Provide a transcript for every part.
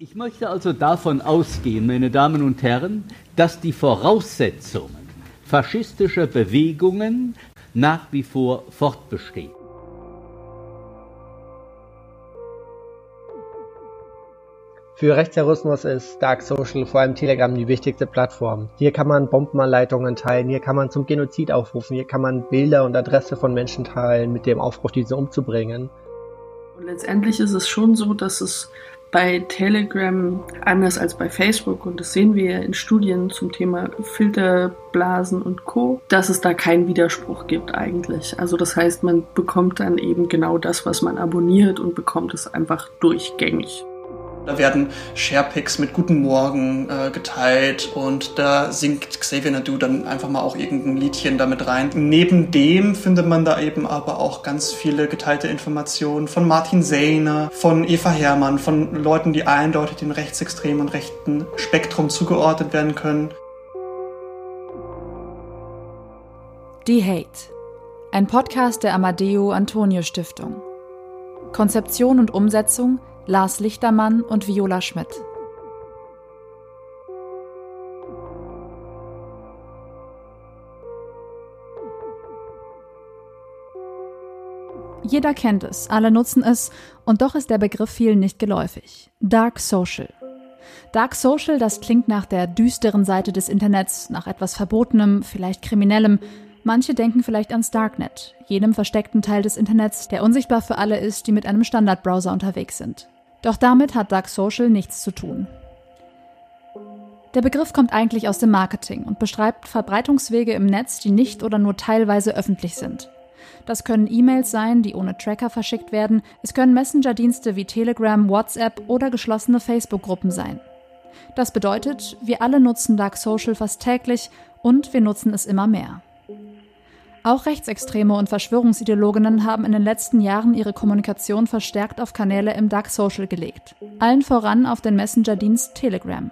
Ich möchte also davon ausgehen, meine Damen und Herren, dass die Voraussetzungen faschistischer Bewegungen nach wie vor fortbestehen. Für Rechtsterrorismus ist Dark Social, vor allem Telegram, die wichtigste Plattform. Hier kann man Bombenanleitungen teilen, hier kann man zum Genozid aufrufen, hier kann man Bilder und Adresse von Menschen teilen mit dem Aufruf, diese umzubringen. Und letztendlich ist es schon so, dass es bei Telegram anders als bei Facebook, und das sehen wir ja in Studien zum Thema Filterblasen und Co., dass es da keinen Widerspruch gibt eigentlich. Also das heißt, man bekommt dann eben genau das, was man abonniert und bekommt es einfach durchgängig. Da werden Sharepics mit Guten Morgen äh, geteilt und da singt Xavier Nadu dann einfach mal auch irgendein Liedchen damit rein. Neben dem findet man da eben aber auch ganz viele geteilte Informationen von Martin Sehner, von Eva Herrmann, von Leuten, die eindeutig dem rechtsextremen und rechten Spektrum zugeordnet werden können. Die Hate. Ein Podcast der Amadeo Antonio Stiftung. Konzeption und Umsetzung Lars Lichtermann und Viola Schmidt. Jeder kennt es, alle nutzen es, und doch ist der Begriff vielen nicht geläufig. Dark Social. Dark Social, das klingt nach der düsteren Seite des Internets, nach etwas Verbotenem, vielleicht Kriminellem. Manche denken vielleicht ans Darknet, jenem versteckten Teil des Internets, der unsichtbar für alle ist, die mit einem Standardbrowser unterwegs sind. Doch damit hat Dark Social nichts zu tun. Der Begriff kommt eigentlich aus dem Marketing und beschreibt Verbreitungswege im Netz, die nicht oder nur teilweise öffentlich sind. Das können E-Mails sein, die ohne Tracker verschickt werden, es können Messenger-Dienste wie Telegram, WhatsApp oder geschlossene Facebook-Gruppen sein. Das bedeutet, wir alle nutzen Dark Social fast täglich und wir nutzen es immer mehr. Auch Rechtsextreme und Verschwörungsideologinnen haben in den letzten Jahren ihre Kommunikation verstärkt auf Kanäle im Dark Social gelegt. Allen voran auf den Messenger-Dienst Telegram.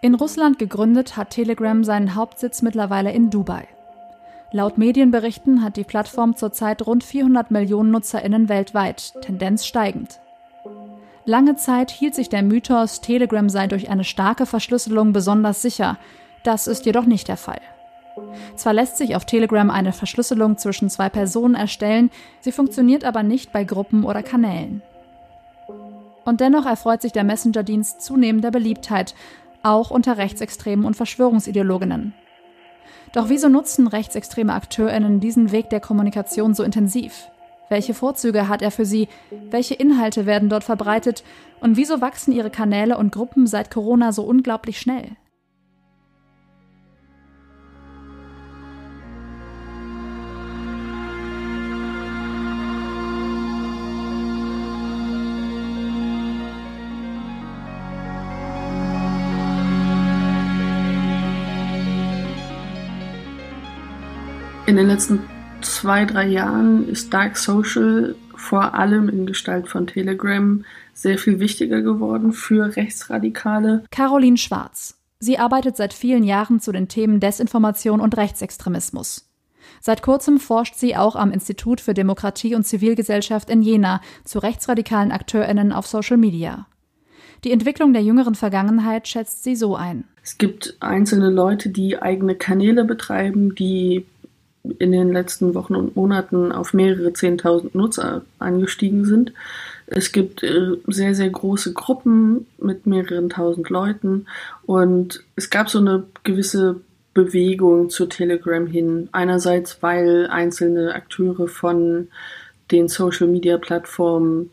In Russland gegründet hat Telegram seinen Hauptsitz mittlerweile in Dubai. Laut Medienberichten hat die Plattform zurzeit rund 400 Millionen Nutzerinnen weltweit, Tendenz steigend. Lange Zeit hielt sich der Mythos, Telegram sei durch eine starke Verschlüsselung besonders sicher. Das ist jedoch nicht der Fall. Zwar lässt sich auf Telegram eine Verschlüsselung zwischen zwei Personen erstellen, sie funktioniert aber nicht bei Gruppen oder Kanälen. Und dennoch erfreut sich der Messenger-Dienst zunehmender Beliebtheit, auch unter Rechtsextremen und Verschwörungsideologinnen. Doch wieso nutzen rechtsextreme AkteurInnen diesen Weg der Kommunikation so intensiv? Welche Vorzüge hat er für sie? Welche Inhalte werden dort verbreitet? Und wieso wachsen ihre Kanäle und Gruppen seit Corona so unglaublich schnell? In den letzten zwei, drei Jahren ist Dark Social vor allem in Gestalt von Telegram sehr viel wichtiger geworden für Rechtsradikale. Caroline Schwarz. Sie arbeitet seit vielen Jahren zu den Themen Desinformation und Rechtsextremismus. Seit kurzem forscht sie auch am Institut für Demokratie und Zivilgesellschaft in Jena zu rechtsradikalen AkteurInnen auf Social Media. Die Entwicklung der jüngeren Vergangenheit schätzt sie so ein. Es gibt einzelne Leute, die eigene Kanäle betreiben, die in den letzten Wochen und Monaten auf mehrere Zehntausend Nutzer angestiegen sind. Es gibt äh, sehr, sehr große Gruppen mit mehreren tausend Leuten und es gab so eine gewisse Bewegung zu Telegram hin. Einerseits, weil einzelne Akteure von den Social-Media-Plattformen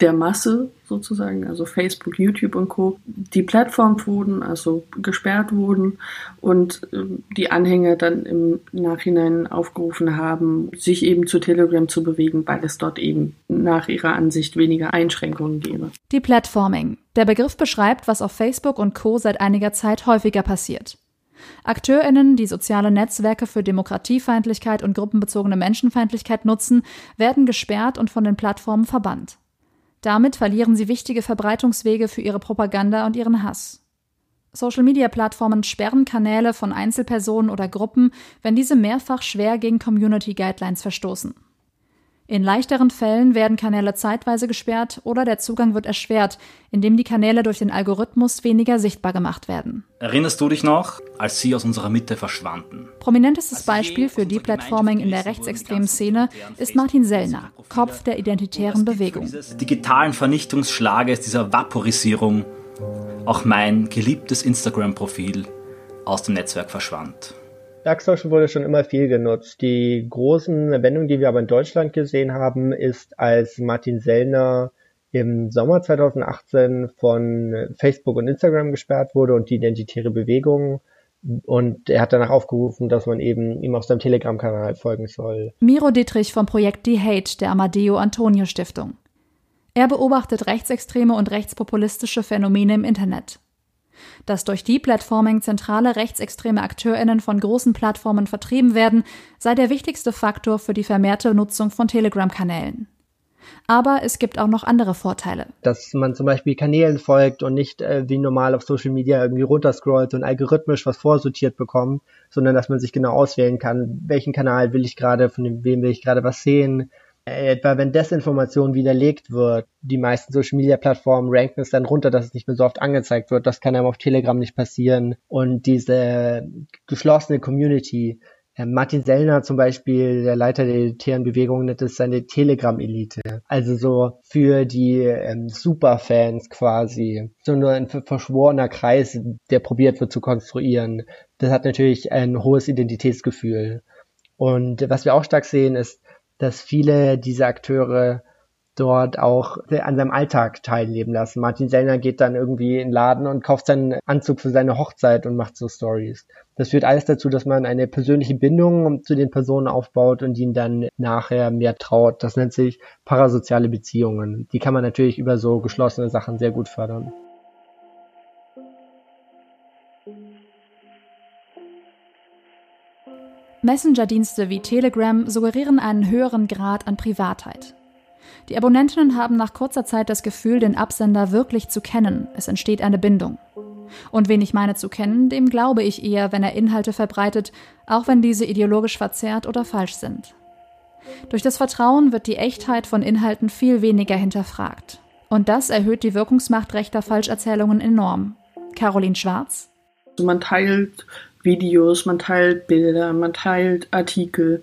der Masse sozusagen, also Facebook, YouTube und Co., die Plattform wurden, also gesperrt wurden und äh, die Anhänger dann im Nachhinein aufgerufen haben, sich eben zu Telegram zu bewegen, weil es dort eben nach ihrer Ansicht weniger Einschränkungen gäbe. Die Platforming. Der Begriff beschreibt, was auf Facebook und Co. seit einiger Zeit häufiger passiert. AkteurInnen, die soziale Netzwerke für Demokratiefeindlichkeit und gruppenbezogene Menschenfeindlichkeit nutzen, werden gesperrt und von den Plattformen verbannt. Damit verlieren sie wichtige Verbreitungswege für ihre Propaganda und ihren Hass. Social-Media-Plattformen sperren Kanäle von Einzelpersonen oder Gruppen, wenn diese mehrfach schwer gegen Community Guidelines verstoßen. In leichteren Fällen werden Kanäle zeitweise gesperrt oder der Zugang wird erschwert, indem die Kanäle durch den Algorithmus weniger sichtbar gemacht werden. Erinnerst du dich noch, als sie aus unserer Mitte verschwanden? Prominentestes Beispiel für Deplatforming in der rechtsextremen Szene ist Martin Sellner, Kopf der identitären Bewegung. Dieses digitalen Vernichtungsschlages, dieser Vaporisierung, auch mein geliebtes Instagram-Profil aus dem Netzwerk verschwand. Social wurde schon immer viel genutzt. Die großen Wendung, die wir aber in Deutschland gesehen haben, ist, als Martin Sellner im Sommer 2018 von Facebook und Instagram gesperrt wurde und die identitäre Bewegung und er hat danach aufgerufen, dass man eben ihm auf seinem Telegram-Kanal folgen soll. Miro Dietrich vom Projekt D-Hate der Amadeo Antonio Stiftung. Er beobachtet rechtsextreme und rechtspopulistische Phänomene im Internet. Dass durch Deplatforming zentrale rechtsextreme AkteurInnen von großen Plattformen vertrieben werden, sei der wichtigste Faktor für die vermehrte Nutzung von Telegram-Kanälen. Aber es gibt auch noch andere Vorteile. Dass man zum Beispiel Kanälen folgt und nicht äh, wie normal auf Social Media irgendwie runterscrollt und algorithmisch was vorsortiert bekommt, sondern dass man sich genau auswählen kann, welchen Kanal will ich gerade, von wem will ich gerade was sehen, etwa wenn Desinformation widerlegt wird, die meisten Social Media Plattformen ranken es dann runter, dass es nicht mehr so oft angezeigt wird. Das kann einem auf Telegram nicht passieren. Und diese geschlossene Community, äh, Martin Sellner zum Beispiel, der Leiter der elitären Bewegung, nennt es seine Telegram-Elite. Also so für die ähm, Superfans quasi. So nur ein verschworener Kreis, der probiert wird zu konstruieren. Das hat natürlich ein hohes Identitätsgefühl. Und was wir auch stark sehen, ist, dass viele dieser Akteure dort auch an seinem Alltag teilnehmen lassen. Martin Sellner geht dann irgendwie in den Laden und kauft seinen Anzug für seine Hochzeit und macht so Stories. Das führt alles dazu, dass man eine persönliche Bindung zu den Personen aufbaut und ihnen dann nachher mehr traut. Das nennt sich parasoziale Beziehungen. Die kann man natürlich über so geschlossene Sachen sehr gut fördern. Messenger-Dienste wie Telegram suggerieren einen höheren Grad an Privatheit. Die Abonnentinnen haben nach kurzer Zeit das Gefühl, den Absender wirklich zu kennen. Es entsteht eine Bindung. Und wen ich meine zu kennen, dem glaube ich eher, wenn er Inhalte verbreitet, auch wenn diese ideologisch verzerrt oder falsch sind. Durch das Vertrauen wird die Echtheit von Inhalten viel weniger hinterfragt. Und das erhöht die Wirkungsmacht rechter Falscherzählungen enorm. Caroline Schwarz. Man teilt Videos, man teilt Bilder, man teilt Artikel.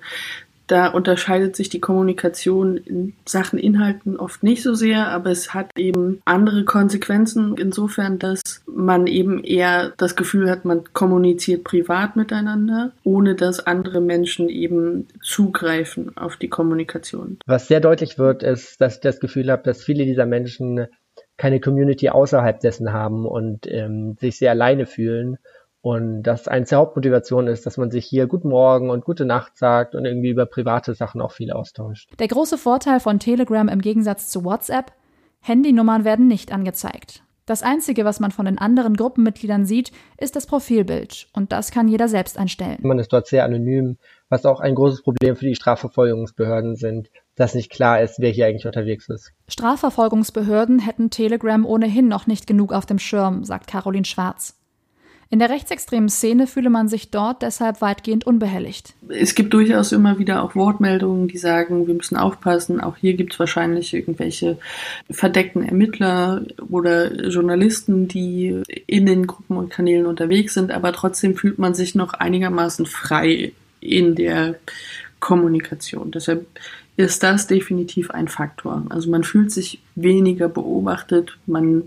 Da unterscheidet sich die Kommunikation in Sachen Inhalten oft nicht so sehr, aber es hat eben andere Konsequenzen insofern, dass man eben eher das Gefühl hat, man kommuniziert privat miteinander, ohne dass andere Menschen eben zugreifen auf die Kommunikation. Was sehr deutlich wird, ist, dass ich das Gefühl habe, dass viele dieser Menschen keine Community außerhalb dessen haben und ähm, sich sehr alleine fühlen und das eins der Hauptmotivationen ist, dass man sich hier Guten Morgen und Gute Nacht sagt und irgendwie über private Sachen auch viel austauscht. Der große Vorteil von Telegram im Gegensatz zu WhatsApp, Handynummern werden nicht angezeigt. Das Einzige, was man von den anderen Gruppenmitgliedern sieht, ist das Profilbild. Und das kann jeder selbst einstellen. Man ist dort sehr anonym, was auch ein großes Problem für die Strafverfolgungsbehörden sind, dass nicht klar ist, wer hier eigentlich unterwegs ist. Strafverfolgungsbehörden hätten Telegram ohnehin noch nicht genug auf dem Schirm, sagt Caroline Schwarz. In der rechtsextremen Szene fühle man sich dort deshalb weitgehend unbehelligt. Es gibt durchaus immer wieder auch Wortmeldungen, die sagen, wir müssen aufpassen. Auch hier gibt es wahrscheinlich irgendwelche verdeckten Ermittler oder Journalisten, die in den Gruppen und Kanälen unterwegs sind, aber trotzdem fühlt man sich noch einigermaßen frei in der Kommunikation. Deshalb ist das definitiv ein Faktor. Also man fühlt sich weniger beobachtet, man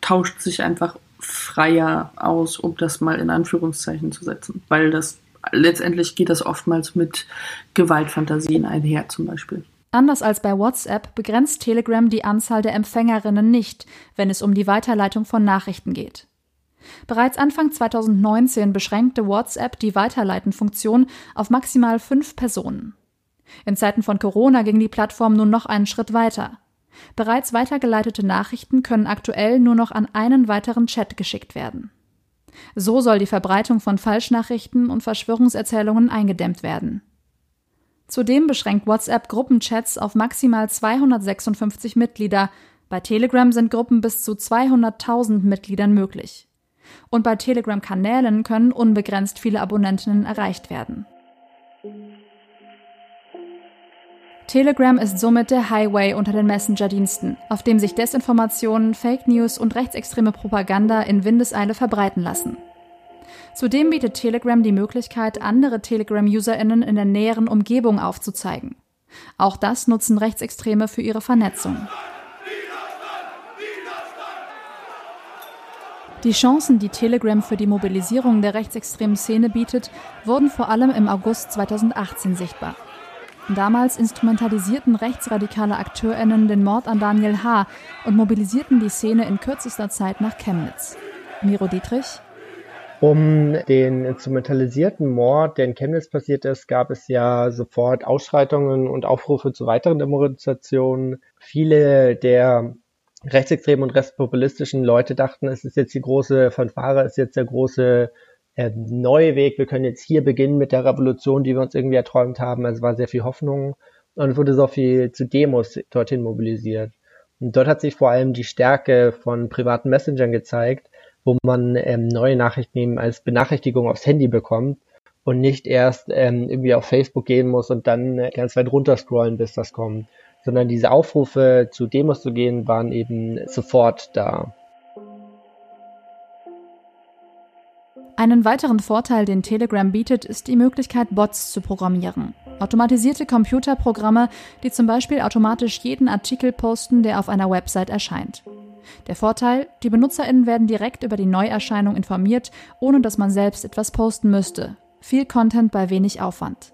tauscht sich einfach freier aus, um das mal in Anführungszeichen zu setzen. Weil das letztendlich geht das oftmals mit Gewaltfantasien einher zum Beispiel. Anders als bei WhatsApp begrenzt Telegram die Anzahl der Empfängerinnen nicht, wenn es um die Weiterleitung von Nachrichten geht. Bereits Anfang 2019 beschränkte WhatsApp die Weiterleiten-Funktion auf maximal fünf Personen. In Zeiten von Corona ging die Plattform nun noch einen Schritt weiter. Bereits weitergeleitete Nachrichten können aktuell nur noch an einen weiteren Chat geschickt werden. So soll die Verbreitung von Falschnachrichten und Verschwörungserzählungen eingedämmt werden. Zudem beschränkt WhatsApp Gruppenchats auf maximal 256 Mitglieder. Bei Telegram sind Gruppen bis zu 200.000 Mitgliedern möglich. Und bei Telegram-Kanälen können unbegrenzt viele Abonnentinnen erreicht werden. Telegram ist somit der Highway unter den Messenger-Diensten, auf dem sich Desinformationen, Fake News und rechtsextreme Propaganda in Windeseile verbreiten lassen. Zudem bietet Telegram die Möglichkeit, andere Telegram-UserInnen in der näheren Umgebung aufzuzeigen. Auch das nutzen Rechtsextreme für ihre Vernetzung. Die Chancen, die Telegram für die Mobilisierung der rechtsextremen Szene bietet, wurden vor allem im August 2018 sichtbar. Damals instrumentalisierten rechtsradikale AkteurInnen den Mord an Daniel H. und mobilisierten die Szene in kürzester Zeit nach Chemnitz. Miro Dietrich. Um den instrumentalisierten Mord, der in Chemnitz passiert ist, gab es ja sofort Ausschreitungen und Aufrufe zu weiteren Demonstrationen. Viele der rechtsextremen und rechtspopulistischen Leute dachten, es ist jetzt die große Fanfare, es ist jetzt der große äh, neue Weg, wir können jetzt hier beginnen mit der Revolution, die wir uns irgendwie erträumt haben. Also es war sehr viel Hoffnung und wurde so viel zu Demos dorthin mobilisiert. Und dort hat sich vor allem die Stärke von privaten Messengern gezeigt, wo man ähm, neue Nachrichten eben als Benachrichtigung aufs Handy bekommt und nicht erst ähm, irgendwie auf Facebook gehen muss und dann äh, ganz weit runter scrollen, bis das kommt. Sondern diese Aufrufe zu Demos zu gehen, waren eben sofort da. Einen weiteren Vorteil, den Telegram bietet, ist die Möglichkeit, Bots zu programmieren. Automatisierte Computerprogramme, die zum Beispiel automatisch jeden Artikel posten, der auf einer Website erscheint. Der Vorteil, die BenutzerInnen werden direkt über die Neuerscheinung informiert, ohne dass man selbst etwas posten müsste. Viel Content bei wenig Aufwand.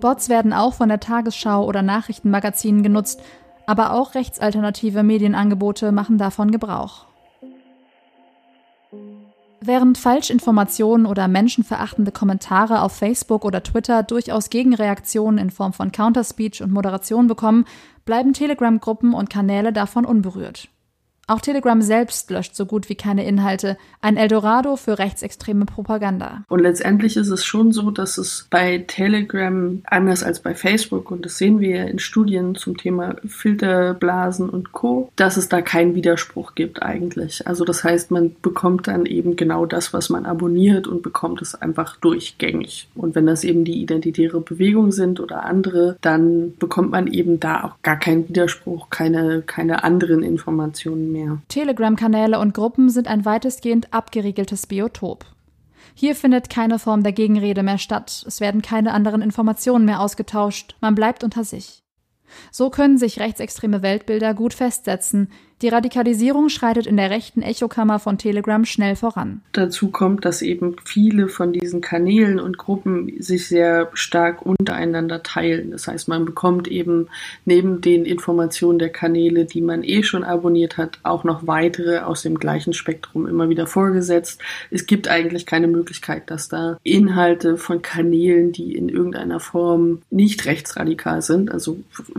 Bots werden auch von der Tagesschau oder Nachrichtenmagazinen genutzt, aber auch rechtsalternative Medienangebote machen davon Gebrauch. Während Falschinformationen oder menschenverachtende Kommentare auf Facebook oder Twitter durchaus Gegenreaktionen in Form von Counterspeech und Moderation bekommen, bleiben Telegram-Gruppen und Kanäle davon unberührt. Auch Telegram selbst löscht so gut wie keine Inhalte. Ein Eldorado für rechtsextreme Propaganda. Und letztendlich ist es schon so, dass es bei Telegram anders als bei Facebook, und das sehen wir ja in Studien zum Thema Filterblasen und Co., dass es da keinen Widerspruch gibt eigentlich. Also das heißt, man bekommt dann eben genau das, was man abonniert und bekommt es einfach durchgängig. Und wenn das eben die identitäre Bewegung sind oder andere, dann bekommt man eben da auch gar keinen Widerspruch, keine, keine anderen Informationen mehr. Telegram-Kanäle und Gruppen sind ein weitestgehend abgeriegeltes Biotop. Hier findet keine Form der Gegenrede mehr statt, es werden keine anderen Informationen mehr ausgetauscht, man bleibt unter sich. So können sich rechtsextreme Weltbilder gut festsetzen, die Radikalisierung schreitet in der rechten Echokammer von Telegram schnell voran. Dazu kommt, dass eben viele von diesen Kanälen und Gruppen sich sehr stark untereinander teilen. Das heißt, man bekommt eben neben den Informationen der Kanäle, die man eh schon abonniert hat, auch noch weitere aus dem gleichen Spektrum immer wieder vorgesetzt. Es gibt eigentlich keine Möglichkeit, dass da Inhalte von Kanälen, die in irgendeiner Form nicht rechtsradikal sind, also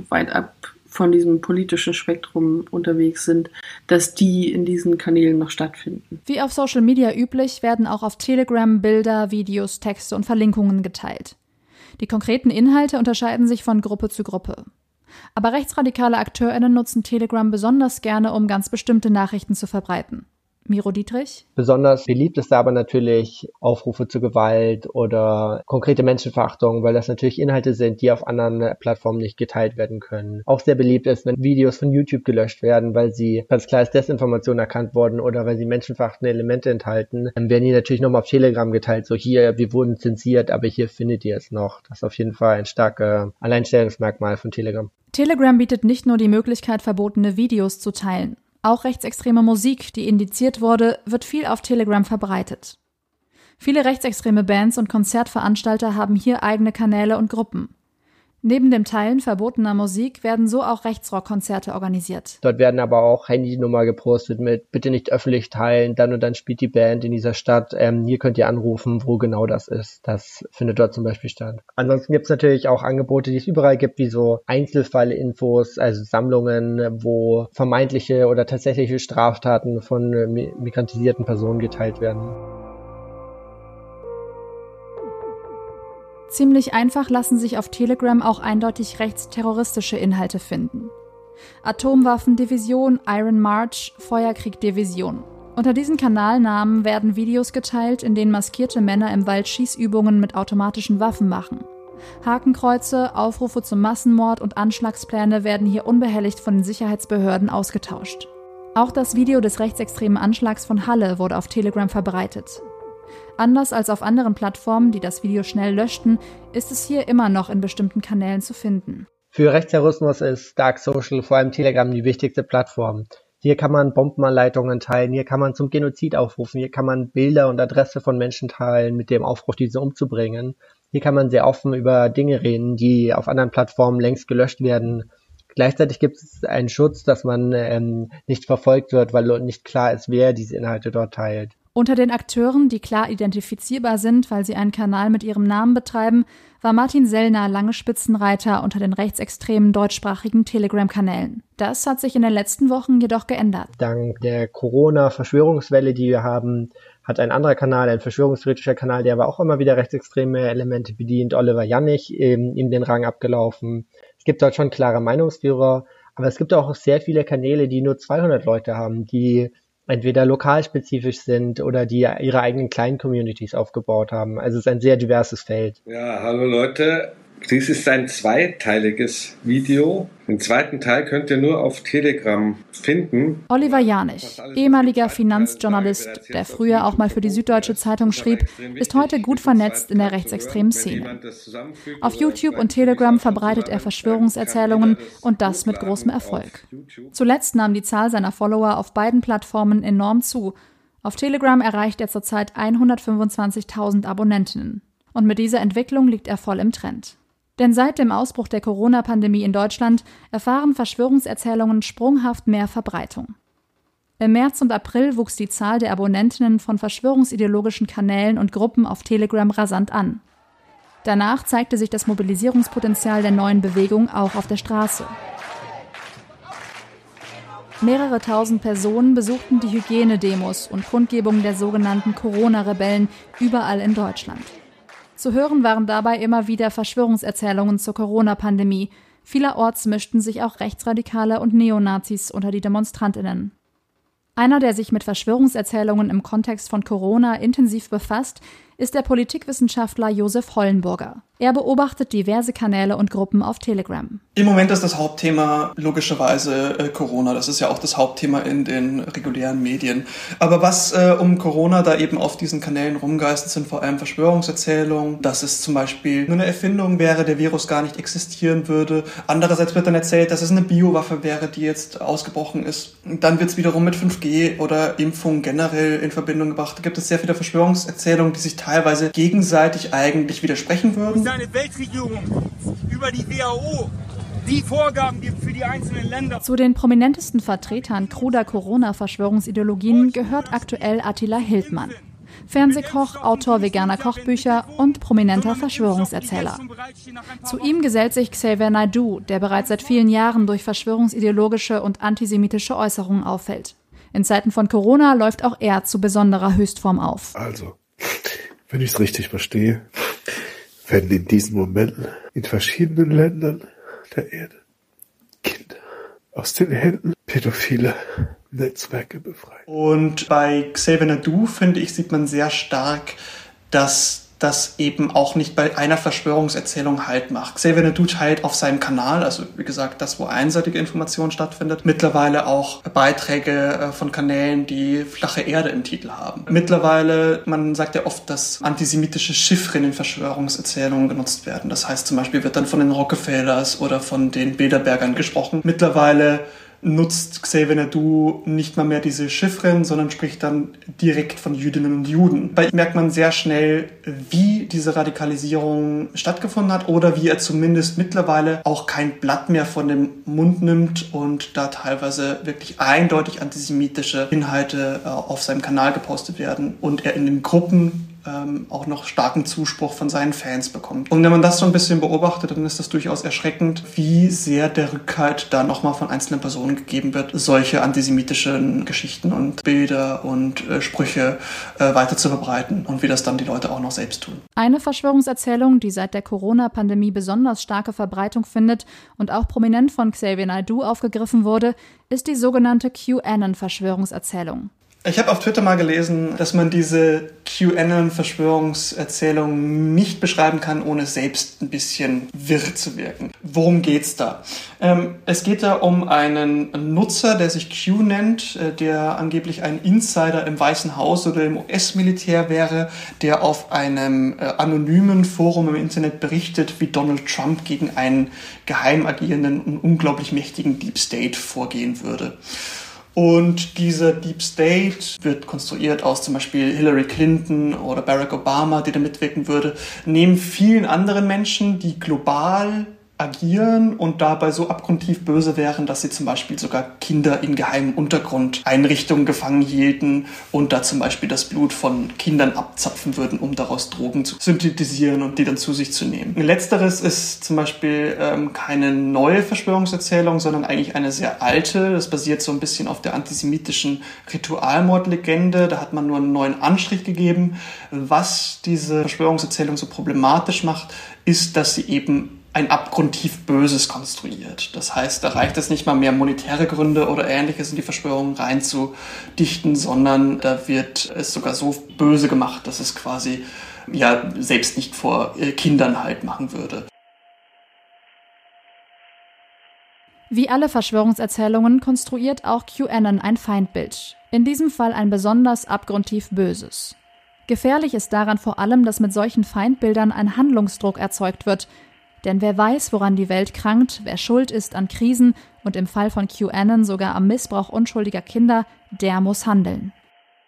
weit ab von diesem politischen Spektrum unterwegs sind, dass die in diesen Kanälen noch stattfinden. Wie auf Social Media üblich, werden auch auf Telegram Bilder, Videos, Texte und Verlinkungen geteilt. Die konkreten Inhalte unterscheiden sich von Gruppe zu Gruppe. Aber rechtsradikale AkteurInnen nutzen Telegram besonders gerne, um ganz bestimmte Nachrichten zu verbreiten. Miro Dietrich? Besonders beliebt ist da aber natürlich Aufrufe zu Gewalt oder konkrete Menschenverachtung, weil das natürlich Inhalte sind, die auf anderen Plattformen nicht geteilt werden können. Auch sehr beliebt ist, wenn Videos von YouTube gelöscht werden, weil sie ganz klar als Desinformation erkannt wurden oder weil sie menschenverachtende Elemente enthalten, dann werden die natürlich nochmal auf Telegram geteilt, so hier, wir wurden zensiert, aber hier findet ihr es noch. Das ist auf jeden Fall ein starkes Alleinstellungsmerkmal von Telegram. Telegram bietet nicht nur die Möglichkeit, verbotene Videos zu teilen. Auch rechtsextreme Musik, die indiziert wurde, wird viel auf Telegram verbreitet. Viele rechtsextreme Bands und Konzertveranstalter haben hier eigene Kanäle und Gruppen. Neben dem Teilen verbotener Musik werden so auch Rechtsrockkonzerte organisiert. Dort werden aber auch Handynummer gepostet mit bitte nicht öffentlich teilen, dann und dann spielt die Band in dieser Stadt. Ähm, hier könnt ihr anrufen, wo genau das ist. Das findet dort zum Beispiel statt. Ansonsten gibt es natürlich auch Angebote, die es überall gibt, wie so Einzelfallinfos, also Sammlungen, wo vermeintliche oder tatsächliche Straftaten von migrantisierten Personen geteilt werden. Ziemlich einfach lassen sich auf Telegram auch eindeutig rechtsterroristische Inhalte finden. Atomwaffendivision, Iron March, Feuerkrieg-Division. Unter diesen Kanalnamen werden Videos geteilt, in denen maskierte Männer im Wald Schießübungen mit automatischen Waffen machen. Hakenkreuze, Aufrufe zum Massenmord und Anschlagspläne werden hier unbehelligt von den Sicherheitsbehörden ausgetauscht. Auch das Video des rechtsextremen Anschlags von Halle wurde auf Telegram verbreitet. Anders als auf anderen Plattformen, die das Video schnell löschten, ist es hier immer noch in bestimmten Kanälen zu finden. Für Rechtsterrorismus ist Dark Social, vor allem Telegram, die wichtigste Plattform. Hier kann man Bombenanleitungen teilen, hier kann man zum Genozid aufrufen, hier kann man Bilder und Adresse von Menschen teilen mit dem Aufruf, diese umzubringen. Hier kann man sehr offen über Dinge reden, die auf anderen Plattformen längst gelöscht werden. Gleichzeitig gibt es einen Schutz, dass man ähm, nicht verfolgt wird, weil nicht klar ist, wer diese Inhalte dort teilt. Unter den Akteuren, die klar identifizierbar sind, weil sie einen Kanal mit ihrem Namen betreiben, war Martin Sellner lange Spitzenreiter unter den rechtsextremen deutschsprachigen Telegram-Kanälen. Das hat sich in den letzten Wochen jedoch geändert. Dank der Corona-Verschwörungswelle, die wir haben, hat ein anderer Kanal, ein verschwörungstheoretischer Kanal, der aber auch immer wieder rechtsextreme Elemente bedient, Oliver Jannig, ihm den Rang abgelaufen. Es gibt dort schon klare Meinungsführer, aber es gibt auch sehr viele Kanäle, die nur 200 Leute haben, die entweder lokalspezifisch sind oder die ihre eigenen kleinen Communities aufgebaut haben. Also es ist ein sehr diverses Feld. Ja, hallo Leute. Dies ist ein zweiteiliges Video. Den zweiten Teil könnt ihr nur auf Telegram finden. Oliver Janich, ehemaliger Finanzjournalist, der früher auch mal für die Süddeutsche Zeitung schrieb, ist heute gut vernetzt in der rechtsextremen Szene. Auf YouTube und Telegram verbreitet er Verschwörungserzählungen und das mit großem Erfolg. Zuletzt nahm die Zahl seiner Follower auf beiden Plattformen enorm zu. Auf Telegram erreicht er zurzeit 125.000 Abonnentinnen. Und mit dieser Entwicklung liegt er voll im Trend. Denn seit dem Ausbruch der Corona-Pandemie in Deutschland erfahren Verschwörungserzählungen sprunghaft mehr Verbreitung. Im März und April wuchs die Zahl der Abonnentinnen von verschwörungsideologischen Kanälen und Gruppen auf Telegram rasant an. Danach zeigte sich das Mobilisierungspotenzial der neuen Bewegung auch auf der Straße. Mehrere tausend Personen besuchten die Hygienedemos und Kundgebungen der sogenannten Corona-Rebellen überall in Deutschland. Zu hören waren dabei immer wieder Verschwörungserzählungen zur Corona-Pandemie. Vielerorts mischten sich auch Rechtsradikale und Neonazis unter die Demonstrantinnen. Einer, der sich mit Verschwörungserzählungen im Kontext von Corona intensiv befasst, ist der Politikwissenschaftler Josef Hollenburger. Er beobachtet diverse Kanäle und Gruppen auf Telegram. Im Moment ist das Hauptthema logischerweise äh, Corona. Das ist ja auch das Hauptthema in den regulären Medien. Aber was äh, um Corona da eben auf diesen Kanälen rumgeistert, sind vor allem Verschwörungserzählungen, dass es zum Beispiel nur eine Erfindung wäre, der Virus gar nicht existieren würde. Andererseits wird dann erzählt, dass es eine Biowaffe wäre, die jetzt ausgebrochen ist. Dann wird es wiederum mit 5G oder Impfung generell in Verbindung gebracht. Da gibt es sehr viele Verschwörungserzählungen, die sich teilweise gegenseitig eigentlich widersprechen würden. Seine Weltregierung über die WHO die Vorgaben gibt für die einzelnen Länder. Zu den prominentesten Vertretern kruder Corona-Verschwörungsideologien gehört aktuell Attila Hildmann. Fernsehkoch, Autor veganer Kochbücher und prominenter Verschwörungserzähler. Zu ihm gesellt sich Xavier Naidoo, der bereits seit vielen Jahren durch verschwörungsideologische und antisemitische Äußerungen auffällt. In Zeiten von Corona läuft auch er zu besonderer Höchstform auf. Also, wenn ich es richtig verstehe, werden in diesen Momenten in verschiedenen Ländern der Erde Kinder aus den Händen pädophiler Netzwerke befreit. Und bei Xavier Nadu, finde ich, sieht man sehr stark, dass das eben auch nicht bei einer Verschwörungserzählung halt macht. Xavier Nadu teilt auf seinem Kanal, also wie gesagt, das, wo einseitige Information stattfindet, mittlerweile auch Beiträge äh, von Kanälen, die flache Erde im Titel haben. Mittlerweile, man sagt ja oft, dass antisemitische Chiffren in Verschwörungserzählungen genutzt werden. Das heißt zum Beispiel wird dann von den Rockefellers oder von den Bilderbergern gesprochen. Mittlerweile nutzt Xavier Nadu nicht mal mehr diese Chiffren, sondern spricht dann direkt von Jüdinnen und Juden. Bei ihm merkt man sehr schnell, wie diese Radikalisierung stattgefunden hat oder wie er zumindest mittlerweile auch kein Blatt mehr von dem Mund nimmt und da teilweise wirklich eindeutig antisemitische Inhalte äh, auf seinem Kanal gepostet werden und er in den Gruppen ähm, auch noch starken Zuspruch von seinen Fans bekommt. Und wenn man das so ein bisschen beobachtet, dann ist das durchaus erschreckend, wie sehr der Rückhalt da nochmal von einzelnen Personen gegeben wird, solche antisemitischen Geschichten und Bilder und äh, Sprüche äh, weiter zu verbreiten und wie das dann die Leute auch noch selbst tun. Eine Verschwörungserzählung, die seit der Corona-Pandemie besonders starke Verbreitung findet und auch prominent von Xavier Naidoo aufgegriffen wurde, ist die sogenannte QAnon-Verschwörungserzählung. Ich habe auf Twitter mal gelesen, dass man diese QAnon-Verschwörungserzählung nicht beschreiben kann, ohne selbst ein bisschen wirr zu wirken. Worum geht's da? Ähm, es geht da um einen Nutzer, der sich Q nennt, äh, der angeblich ein Insider im Weißen Haus oder im US-Militär wäre, der auf einem äh, anonymen Forum im Internet berichtet, wie Donald Trump gegen einen geheim agierenden und unglaublich mächtigen Deep State vorgehen würde. Und dieser Deep State wird konstruiert aus zum Beispiel Hillary Clinton oder Barack Obama, die da mitwirken würde, neben vielen anderen Menschen, die global agieren und dabei so abgrundtief böse wären, dass sie zum Beispiel sogar Kinder in geheimen Untergrundeinrichtungen gefangen hielten und da zum Beispiel das Blut von Kindern abzapfen würden, um daraus Drogen zu synthetisieren und die dann zu sich zu nehmen. Letzteres ist zum Beispiel ähm, keine neue Verschwörungserzählung, sondern eigentlich eine sehr alte. Das basiert so ein bisschen auf der antisemitischen Ritualmordlegende. Da hat man nur einen neuen Anstrich gegeben. Was diese Verschwörungserzählung so problematisch macht, ist, dass sie eben ein abgrundtief Böses konstruiert. Das heißt, da reicht es nicht mal mehr monetäre Gründe oder ähnliches in die Verschwörung reinzudichten, sondern da wird es sogar so böse gemacht, dass es quasi ja selbst nicht vor äh, Kindern halt machen würde. Wie alle Verschwörungserzählungen konstruiert auch QAnon ein Feindbild. In diesem Fall ein besonders abgrundtief böses. Gefährlich ist daran vor allem, dass mit solchen Feindbildern ein Handlungsdruck erzeugt wird, denn wer weiß, woran die Welt krankt, wer schuld ist an Krisen und im Fall von QAnon sogar am Missbrauch unschuldiger Kinder, der muss handeln.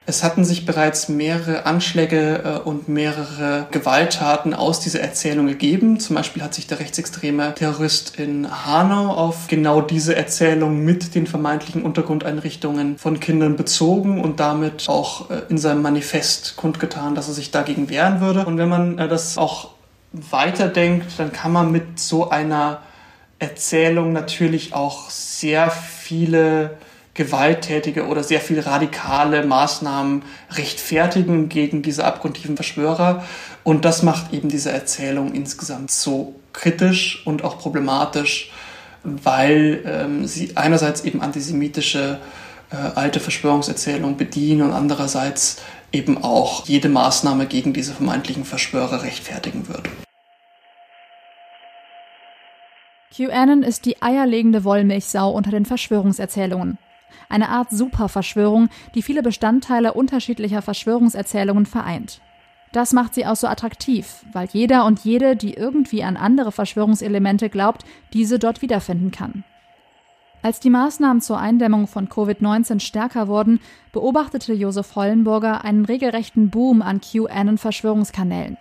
Es hatten sich bereits mehrere Anschläge äh, und mehrere Gewalttaten aus dieser Erzählung gegeben. Zum Beispiel hat sich der rechtsextreme Terrorist in Hanau auf genau diese Erzählung mit den vermeintlichen Untergrundeinrichtungen von Kindern bezogen und damit auch äh, in seinem Manifest kundgetan, dass er sich dagegen wehren würde. Und wenn man äh, das auch weiterdenkt, dann kann man mit so einer Erzählung natürlich auch sehr viele gewalttätige oder sehr viel radikale Maßnahmen rechtfertigen gegen diese abgrundtiefen Verschwörer. Und das macht eben diese Erzählung insgesamt so kritisch und auch problematisch, weil ähm, sie einerseits eben antisemitische äh, alte Verschwörungserzählungen bedienen und andererseits eben auch jede Maßnahme gegen diese vermeintlichen Verschwörer rechtfertigen würde. QAnon ist die eierlegende Wollmilchsau unter den Verschwörungserzählungen. Eine Art Superverschwörung, die viele Bestandteile unterschiedlicher Verschwörungserzählungen vereint. Das macht sie auch so attraktiv, weil jeder und jede, die irgendwie an andere Verschwörungselemente glaubt, diese dort wiederfinden kann. Als die Maßnahmen zur Eindämmung von Covid-19 stärker wurden, beobachtete Josef Hollenburger einen regelrechten Boom an QAnon-Verschwörungskanälen.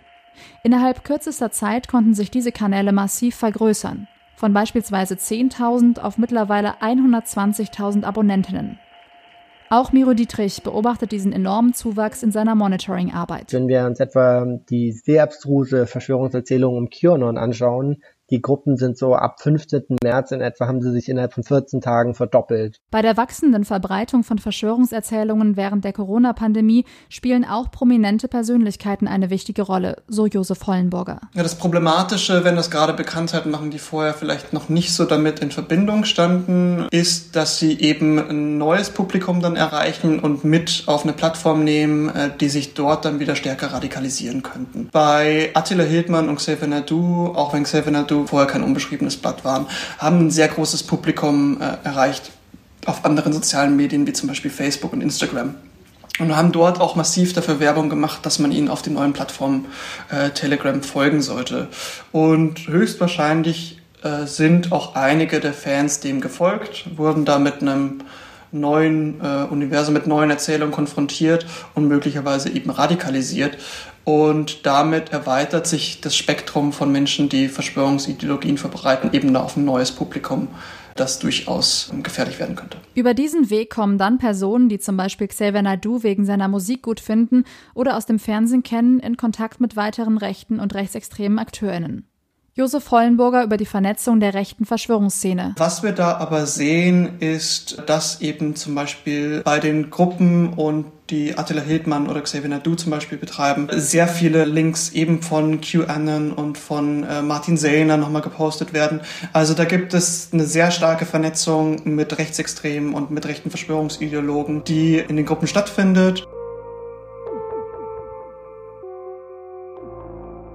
Innerhalb kürzester Zeit konnten sich diese Kanäle massiv vergrößern von beispielsweise 10.000 auf mittlerweile 120.000 Abonnentinnen. Auch Miro Dietrich beobachtet diesen enormen Zuwachs in seiner Monitoring-Arbeit. Wenn wir uns etwa die sehr abstruse Verschwörungserzählung um QAnon anschauen, die Gruppen sind so ab 15. März in etwa haben sie sich innerhalb von 14 Tagen verdoppelt. Bei der wachsenden Verbreitung von Verschwörungserzählungen während der Corona-Pandemie spielen auch prominente Persönlichkeiten eine wichtige Rolle, so Josef Hollenburger. Ja, das Problematische, wenn das gerade Bekanntheit machen, die vorher vielleicht noch nicht so damit in Verbindung standen, ist, dass sie eben ein neues Publikum dann erreichen und mit auf eine Plattform nehmen, äh, die sich dort dann wieder stärker radikalisieren könnten. Bei Attila Hildmann und Xavier Nadu, auch wenn Xavier Nadu Nadu vorher kein unbeschriebenes Blatt waren, haben ein sehr großes Publikum äh, erreicht auf anderen sozialen Medien wie zum Beispiel Facebook und Instagram. Und haben dort auch massiv dafür Werbung gemacht, dass man ihnen auf den neuen Plattformen äh, Telegram folgen sollte. Und höchstwahrscheinlich äh, sind auch einige der Fans dem gefolgt, wurden da mit einem neuen äh, Universum, mit neuen Erzählungen konfrontiert und möglicherweise eben radikalisiert. Und damit erweitert sich das Spektrum von Menschen, die Verschwörungsideologien verbreiten, eben auf ein neues Publikum, das durchaus gefährlich werden könnte. Über diesen Weg kommen dann Personen, die zum Beispiel Xavier Naidoo wegen seiner Musik gut finden oder aus dem Fernsehen kennen, in Kontakt mit weiteren rechten und rechtsextremen AkteurInnen. Josef Hollenburger über die Vernetzung der rechten Verschwörungsszene. Was wir da aber sehen, ist, dass eben zum Beispiel bei den Gruppen und die Attila Hildmann oder Xavier Nadu zum Beispiel betreiben, sehr viele Links eben von QAnon und von äh, Martin Sellner nochmal gepostet werden. Also da gibt es eine sehr starke Vernetzung mit Rechtsextremen und mit rechten Verschwörungsideologen, die in den Gruppen stattfindet.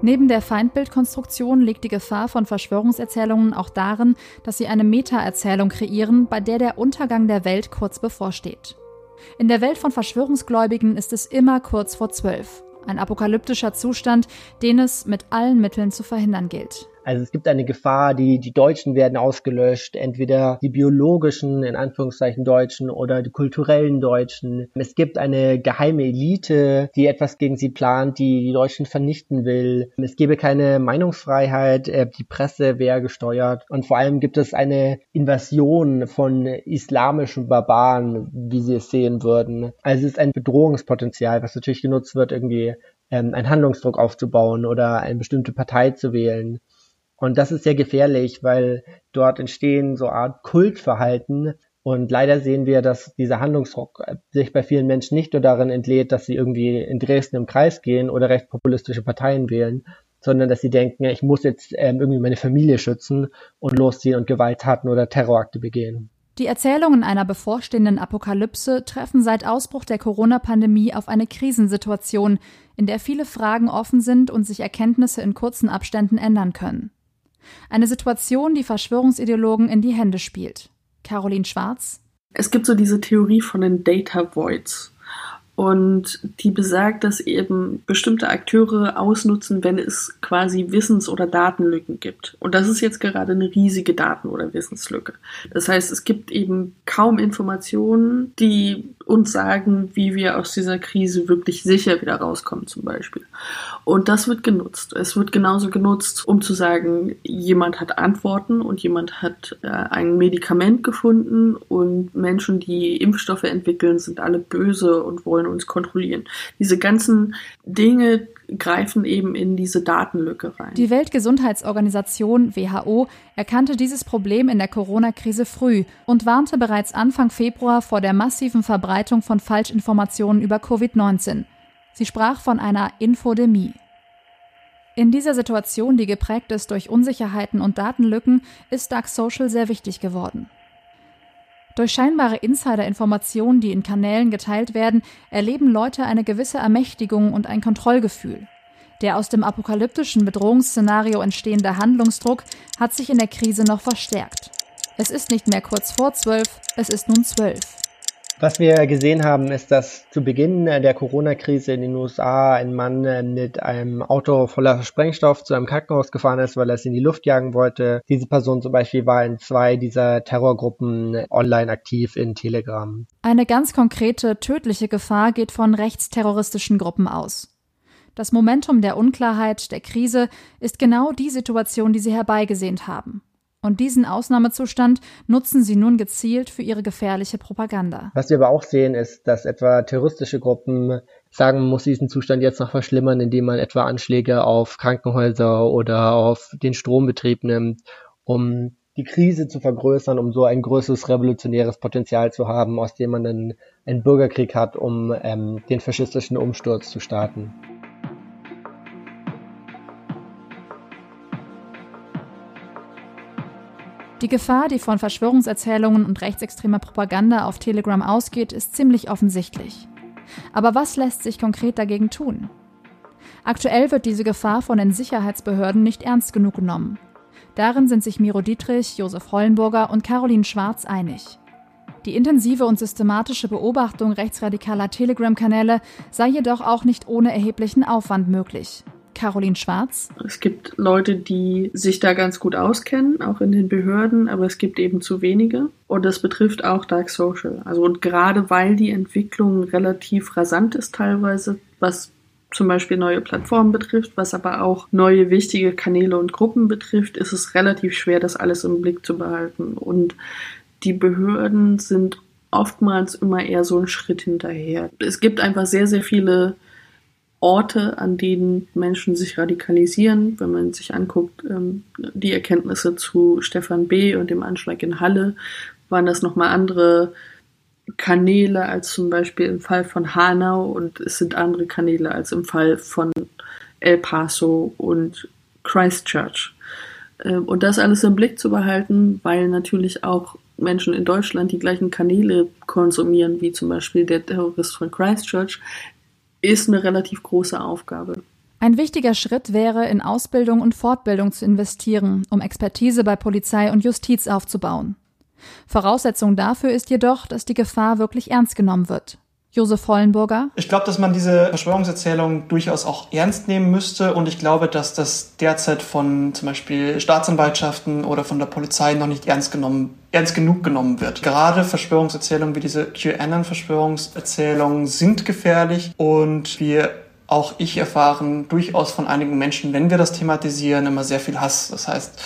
Neben der Feindbildkonstruktion liegt die Gefahr von Verschwörungserzählungen auch darin, dass sie eine Meta-Erzählung kreieren, bei der der Untergang der Welt kurz bevorsteht. In der Welt von Verschwörungsgläubigen ist es immer kurz vor zwölf. Ein apokalyptischer Zustand, den es mit allen Mitteln zu verhindern gilt. Also es gibt eine Gefahr, die, die Deutschen werden ausgelöscht, entweder die biologischen, in Anführungszeichen Deutschen oder die kulturellen Deutschen. Es gibt eine geheime Elite, die etwas gegen sie plant, die die Deutschen vernichten will. Es gäbe keine Meinungsfreiheit, äh, die Presse wäre gesteuert und vor allem gibt es eine Invasion von islamischen Barbaren, wie sie es sehen würden. Also es ist ein Bedrohungspotenzial, was natürlich genutzt wird, irgendwie ähm, einen Handlungsdruck aufzubauen oder eine bestimmte Partei zu wählen. Und das ist sehr gefährlich, weil dort entstehen so Art Kultverhalten. Und leider sehen wir, dass dieser Handlungsdruck sich bei vielen Menschen nicht nur darin entlädt, dass sie irgendwie in Dresden im Kreis gehen oder recht populistische Parteien wählen, sondern dass sie denken, ich muss jetzt ähm, irgendwie meine Familie schützen und losziehen und Gewalttaten oder Terrorakte begehen. Die Erzählungen einer bevorstehenden Apokalypse treffen seit Ausbruch der Corona-Pandemie auf eine Krisensituation, in der viele Fragen offen sind und sich Erkenntnisse in kurzen Abständen ändern können. Eine Situation, die Verschwörungsideologen in die Hände spielt. Caroline Schwarz. Es gibt so diese Theorie von den Data Voids. Und die besagt, dass eben bestimmte Akteure ausnutzen, wenn es quasi Wissens- oder Datenlücken gibt. Und das ist jetzt gerade eine riesige Daten- oder Wissenslücke. Das heißt, es gibt eben kaum Informationen, die uns sagen, wie wir aus dieser Krise wirklich sicher wieder rauskommen zum Beispiel. Und das wird genutzt. Es wird genauso genutzt, um zu sagen, jemand hat Antworten und jemand hat äh, ein Medikament gefunden und Menschen, die Impfstoffe entwickeln, sind alle böse und wollen uns kontrollieren. Diese ganzen Dinge greifen eben in diese Datenlücke rein. Die Weltgesundheitsorganisation WHO erkannte dieses Problem in der Corona-Krise früh und warnte bereits Anfang Februar vor der massiven Verbreitung von Falschinformationen über Covid-19. Sie sprach von einer Infodemie. In dieser Situation, die geprägt ist durch Unsicherheiten und Datenlücken, ist Dark Social sehr wichtig geworden. Durch scheinbare Insider-Informationen, die in Kanälen geteilt werden, erleben Leute eine gewisse Ermächtigung und ein Kontrollgefühl. Der aus dem apokalyptischen Bedrohungsszenario entstehende Handlungsdruck hat sich in der Krise noch verstärkt. Es ist nicht mehr kurz vor zwölf, es ist nun zwölf. Was wir gesehen haben, ist, dass zu Beginn der Corona-Krise in den USA ein Mann äh, mit einem Auto voller Sprengstoff zu einem Krankenhaus gefahren ist, weil er es in die Luft jagen wollte. Diese Person zum Beispiel war in zwei dieser Terrorgruppen online aktiv in Telegram. Eine ganz konkrete tödliche Gefahr geht von rechtsterroristischen Gruppen aus. Das Momentum der Unklarheit, der Krise ist genau die Situation, die sie herbeigesehnt haben. Und diesen Ausnahmezustand nutzen sie nun gezielt für ihre gefährliche Propaganda. Was wir aber auch sehen, ist, dass etwa terroristische Gruppen sagen, man muss diesen Zustand jetzt noch verschlimmern, indem man etwa Anschläge auf Krankenhäuser oder auf den Strombetrieb nimmt, um die Krise zu vergrößern, um so ein größeres revolutionäres Potenzial zu haben, aus dem man dann einen Bürgerkrieg hat, um ähm, den faschistischen Umsturz zu starten. Die Gefahr, die von Verschwörungserzählungen und rechtsextremer Propaganda auf Telegram ausgeht, ist ziemlich offensichtlich. Aber was lässt sich konkret dagegen tun? Aktuell wird diese Gefahr von den Sicherheitsbehörden nicht ernst genug genommen. Darin sind sich Miro Dietrich, Josef Hollenburger und Caroline Schwarz einig. Die intensive und systematische Beobachtung rechtsradikaler Telegram-Kanäle sei jedoch auch nicht ohne erheblichen Aufwand möglich. Caroline Schwarz. Es gibt Leute, die sich da ganz gut auskennen, auch in den Behörden, aber es gibt eben zu wenige. Und das betrifft auch Dark Social. Also und gerade weil die Entwicklung relativ rasant ist teilweise, was zum Beispiel neue Plattformen betrifft, was aber auch neue wichtige Kanäle und Gruppen betrifft, ist es relativ schwer, das alles im Blick zu behalten. Und die Behörden sind oftmals immer eher so einen Schritt hinterher. Es gibt einfach sehr, sehr viele Orte, an denen Menschen sich radikalisieren. Wenn man sich anguckt, ähm, die Erkenntnisse zu Stefan B. und dem Anschlag in Halle, waren das nochmal andere Kanäle als zum Beispiel im Fall von Hanau und es sind andere Kanäle als im Fall von El Paso und Christchurch. Ähm, und das alles im Blick zu behalten, weil natürlich auch Menschen in Deutschland die gleichen Kanäle konsumieren, wie zum Beispiel der Terrorist von Christchurch, ist eine relativ große Aufgabe. Ein wichtiger Schritt wäre, in Ausbildung und Fortbildung zu investieren, um Expertise bei Polizei und Justiz aufzubauen. Voraussetzung dafür ist jedoch, dass die Gefahr wirklich ernst genommen wird. Josef Hollenburger. Ich glaube, dass man diese Verschwörungserzählung durchaus auch ernst nehmen müsste und ich glaube, dass das derzeit von zum Beispiel Staatsanwaltschaften oder von der Polizei noch nicht ernst genommen, ernst genug genommen wird. Gerade Verschwörungserzählungen wie diese QAnon-Verschwörungserzählungen sind gefährlich und wir auch ich erfahren durchaus von einigen Menschen, wenn wir das thematisieren, immer sehr viel Hass. Das heißt,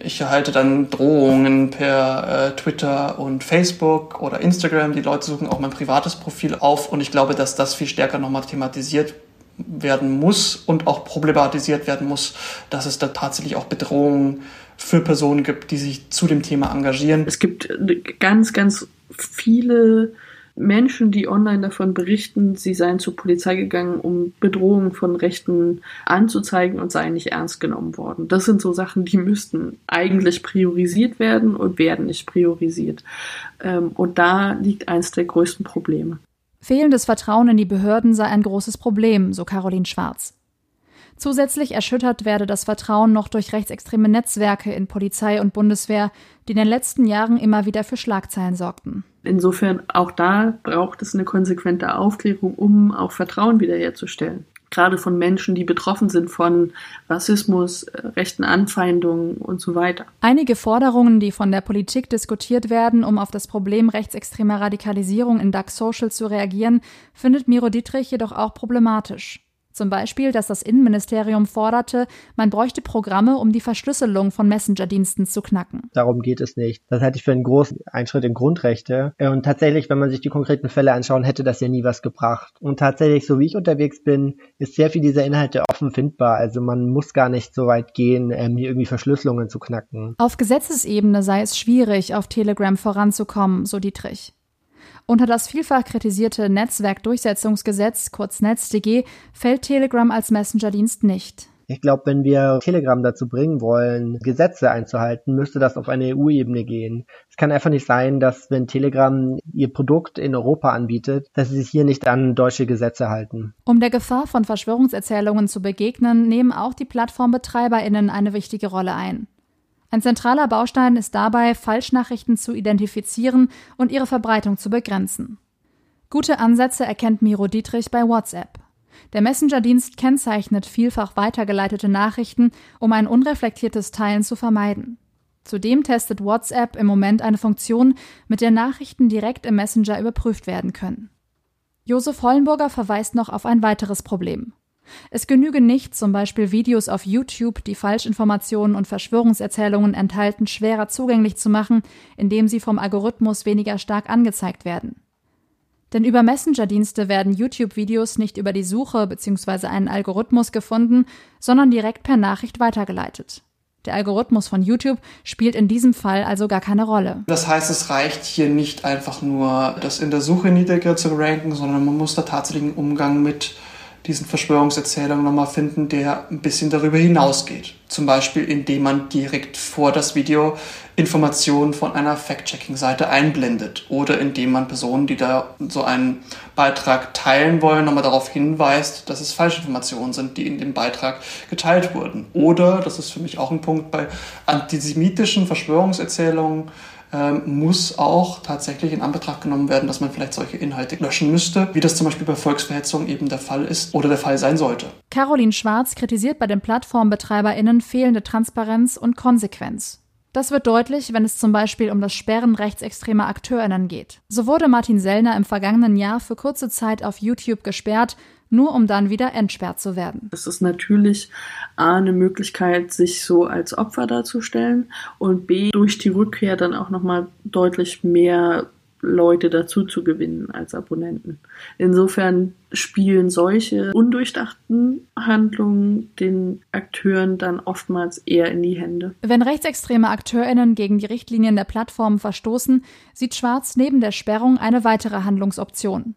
ich erhalte dann Drohungen per äh, Twitter und Facebook oder Instagram. Die Leute suchen auch mein privates Profil auf und ich glaube, dass das viel stärker nochmal thematisiert werden muss und auch problematisiert werden muss, dass es da tatsächlich auch Bedrohungen für Personen gibt, die sich zu dem Thema engagieren. Es gibt ganz, ganz viele Menschen, die online davon berichten, sie seien zur Polizei gegangen, um Bedrohungen von Rechten anzuzeigen und seien nicht ernst genommen worden. Das sind so Sachen, die müssten eigentlich priorisiert werden und werden nicht priorisiert. Ähm, und da liegt eines der größten Probleme. Fehlendes Vertrauen in die Behörden sei ein großes Problem, so Caroline Schwarz. Zusätzlich erschüttert werde das Vertrauen noch durch rechtsextreme Netzwerke in Polizei und Bundeswehr, die in den letzten Jahren immer wieder für Schlagzeilen sorgten. Insofern auch da braucht es eine konsequente Aufklärung, um auch Vertrauen wiederherzustellen. Gerade von Menschen, die betroffen sind von Rassismus, äh, rechten Anfeindungen und so weiter. Einige Forderungen, die von der Politik diskutiert werden, um auf das Problem rechtsextremer Radikalisierung in Dark Social zu reagieren, findet Miro Dietrich jedoch auch problematisch. Zum Beispiel, dass das Innenministerium forderte, man bräuchte Programme, um die Verschlüsselung von Messenger-Diensten zu knacken. Darum geht es nicht. Das halte ich für einen großen Einschritt in Grundrechte. Und tatsächlich, wenn man sich die konkreten Fälle anschaut, hätte das ja nie was gebracht. Und tatsächlich, so wie ich unterwegs bin, ist sehr viel dieser Inhalte offen findbar. Also man muss gar nicht so weit gehen, ähm, hier irgendwie Verschlüsselungen zu knacken. Auf Gesetzesebene sei es schwierig, auf Telegram voranzukommen, so Dietrich. Unter das vielfach kritisierte Netzwerkdurchsetzungsgesetz, kurz NetzDG, fällt Telegram als Messenger-Dienst nicht. Ich glaube, wenn wir Telegram dazu bringen wollen, Gesetze einzuhalten, müsste das auf eine EU-Ebene gehen. Es kann einfach nicht sein, dass wenn Telegram ihr Produkt in Europa anbietet, dass sie sich hier nicht an deutsche Gesetze halten. Um der Gefahr von Verschwörungserzählungen zu begegnen, nehmen auch die Plattformbetreiberinnen eine wichtige Rolle ein. Ein zentraler Baustein ist dabei, Falschnachrichten zu identifizieren und ihre Verbreitung zu begrenzen. Gute Ansätze erkennt Miro Dietrich bei WhatsApp. Der Messenger-Dienst kennzeichnet vielfach weitergeleitete Nachrichten, um ein unreflektiertes Teilen zu vermeiden. Zudem testet WhatsApp im Moment eine Funktion, mit der Nachrichten direkt im Messenger überprüft werden können. Josef Hollenburger verweist noch auf ein weiteres Problem. Es genüge nicht, zum Beispiel Videos auf YouTube, die Falschinformationen und Verschwörungserzählungen enthalten, schwerer zugänglich zu machen, indem sie vom Algorithmus weniger stark angezeigt werden. Denn über Messenger-Dienste werden YouTube-Videos nicht über die Suche bzw. einen Algorithmus gefunden, sondern direkt per Nachricht weitergeleitet. Der Algorithmus von YouTube spielt in diesem Fall also gar keine Rolle. Das heißt, es reicht hier nicht einfach nur, das in der Suche niedriger zu ranken, sondern man muss da tatsächlich einen Umgang mit diesen Verschwörungserzählungen nochmal finden, der ein bisschen darüber hinausgeht. Zum Beispiel, indem man direkt vor das Video Informationen von einer Fact-Checking-Seite einblendet oder indem man Personen, die da so einen Beitrag teilen wollen, nochmal darauf hinweist, dass es Falschinformationen sind, die in dem Beitrag geteilt wurden. Oder, das ist für mich auch ein Punkt bei antisemitischen Verschwörungserzählungen, ähm, muss auch tatsächlich in Anbetracht genommen werden, dass man vielleicht solche Inhalte löschen müsste, wie das zum Beispiel bei Volksverhetzung eben der Fall ist oder der Fall sein sollte. Caroline Schwarz kritisiert bei den PlattformbetreiberInnen fehlende Transparenz und Konsequenz. Das wird deutlich, wenn es zum Beispiel um das Sperren rechtsextremer AkteurInnen geht. So wurde Martin Sellner im vergangenen Jahr für kurze Zeit auf YouTube gesperrt, nur um dann wieder entsperrt zu werden. Das ist natürlich A, eine Möglichkeit, sich so als Opfer darzustellen und B, durch die Rückkehr dann auch nochmal deutlich mehr Leute dazu zu gewinnen als Abonnenten. Insofern spielen solche undurchdachten Handlungen den Akteuren dann oftmals eher in die Hände. Wenn rechtsextreme AkteurInnen gegen die Richtlinien der Plattformen verstoßen, sieht Schwarz neben der Sperrung eine weitere Handlungsoption.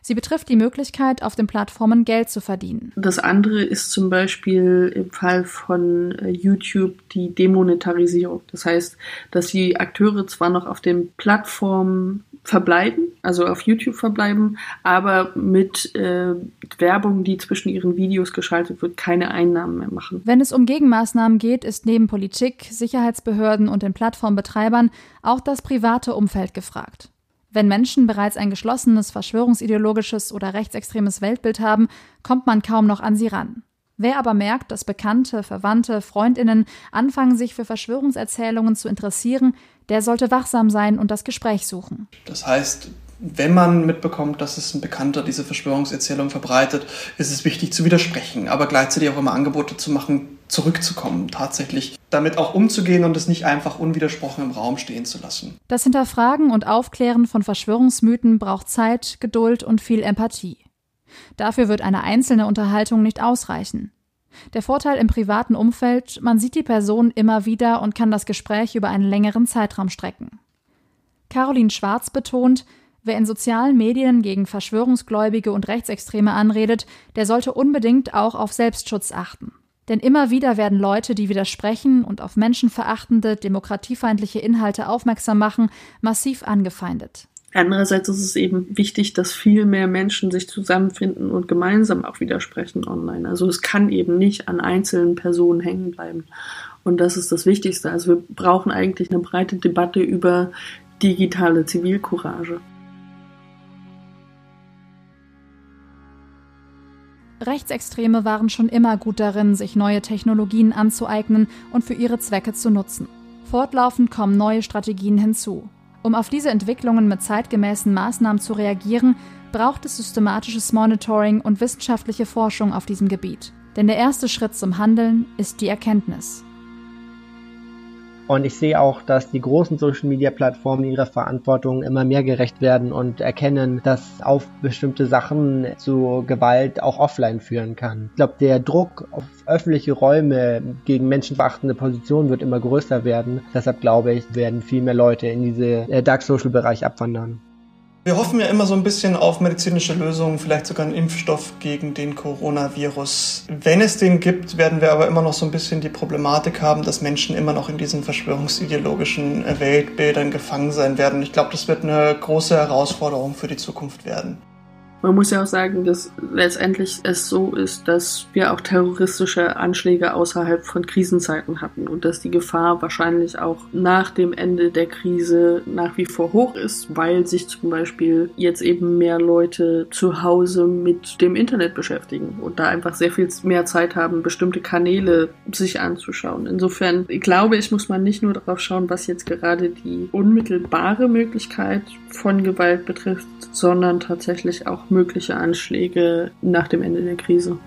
Sie betrifft die Möglichkeit, auf den Plattformen Geld zu verdienen. Das andere ist zum Beispiel im Fall von äh, YouTube die Demonetarisierung. Das heißt, dass die Akteure zwar noch auf den Plattformen verbleiben, also auf YouTube verbleiben, aber mit äh, Werbung, die zwischen ihren Videos geschaltet wird, keine Einnahmen mehr machen. Wenn es um Gegenmaßnahmen geht, ist neben Politik, Sicherheitsbehörden und den Plattformbetreibern auch das private Umfeld gefragt. Wenn Menschen bereits ein geschlossenes, verschwörungsideologisches oder rechtsextremes Weltbild haben, kommt man kaum noch an sie ran. Wer aber merkt, dass Bekannte, Verwandte, Freundinnen anfangen, sich für Verschwörungserzählungen zu interessieren, der sollte wachsam sein und das Gespräch suchen. Das heißt, wenn man mitbekommt, dass es ein Bekannter diese Verschwörungserzählung verbreitet, ist es wichtig zu widersprechen, aber gleichzeitig auch immer Angebote zu machen, zurückzukommen, tatsächlich damit auch umzugehen und es nicht einfach unwidersprochen im Raum stehen zu lassen. Das Hinterfragen und Aufklären von Verschwörungsmythen braucht Zeit, Geduld und viel Empathie. Dafür wird eine einzelne Unterhaltung nicht ausreichen. Der Vorteil im privaten Umfeld, man sieht die Person immer wieder und kann das Gespräch über einen längeren Zeitraum strecken. Caroline Schwarz betont, wer in sozialen Medien gegen Verschwörungsgläubige und Rechtsextreme anredet, der sollte unbedingt auch auf Selbstschutz achten. Denn immer wieder werden Leute, die widersprechen und auf menschenverachtende, demokratiefeindliche Inhalte aufmerksam machen, massiv angefeindet. Andererseits ist es eben wichtig, dass viel mehr Menschen sich zusammenfinden und gemeinsam auch widersprechen online. Also es kann eben nicht an einzelnen Personen hängen bleiben. Und das ist das Wichtigste. Also wir brauchen eigentlich eine breite Debatte über digitale Zivilcourage. Rechtsextreme waren schon immer gut darin, sich neue Technologien anzueignen und für ihre Zwecke zu nutzen. Fortlaufend kommen neue Strategien hinzu. Um auf diese Entwicklungen mit zeitgemäßen Maßnahmen zu reagieren, braucht es systematisches Monitoring und wissenschaftliche Forschung auf diesem Gebiet. Denn der erste Schritt zum Handeln ist die Erkenntnis. Und ich sehe auch, dass die großen Social-Media-Plattformen ihrer Verantwortung immer mehr gerecht werden und erkennen, dass auf bestimmte Sachen zu Gewalt auch offline führen kann. Ich glaube, der Druck auf öffentliche Räume gegen menschenverachtende Positionen wird immer größer werden. Deshalb glaube ich, werden viel mehr Leute in diese äh, Dark Social-Bereich abwandern. Wir hoffen ja immer so ein bisschen auf medizinische Lösungen, vielleicht sogar einen Impfstoff gegen den Coronavirus. Wenn es den gibt, werden wir aber immer noch so ein bisschen die Problematik haben, dass Menschen immer noch in diesen verschwörungsideologischen Weltbildern gefangen sein werden. Ich glaube, das wird eine große Herausforderung für die Zukunft werden. Man muss ja auch sagen, dass letztendlich es so ist, dass wir auch terroristische Anschläge außerhalb von Krisenzeiten hatten und dass die Gefahr wahrscheinlich auch nach dem Ende der Krise nach wie vor hoch ist, weil sich zum Beispiel jetzt eben mehr Leute zu Hause mit dem Internet beschäftigen und da einfach sehr viel mehr Zeit haben, bestimmte Kanäle sich anzuschauen. Insofern glaube ich, muss man nicht nur darauf schauen, was jetzt gerade die unmittelbare Möglichkeit von Gewalt betrifft, sondern tatsächlich auch mögliche Anschläge nach dem Ende der Krise.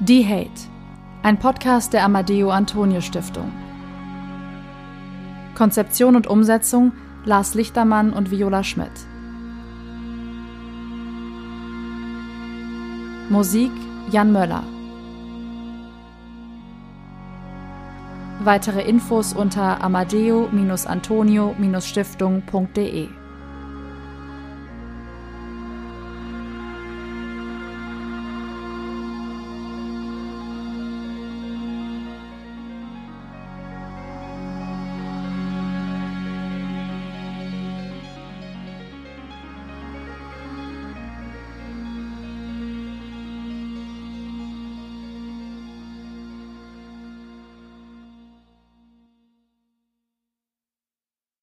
Die Hate, ein Podcast der Amadeo Antonio Stiftung. Konzeption und Umsetzung Lars Lichtermann und Viola Schmidt. Musik Jan Möller. Weitere Infos unter amadeo-antonio-stiftung.de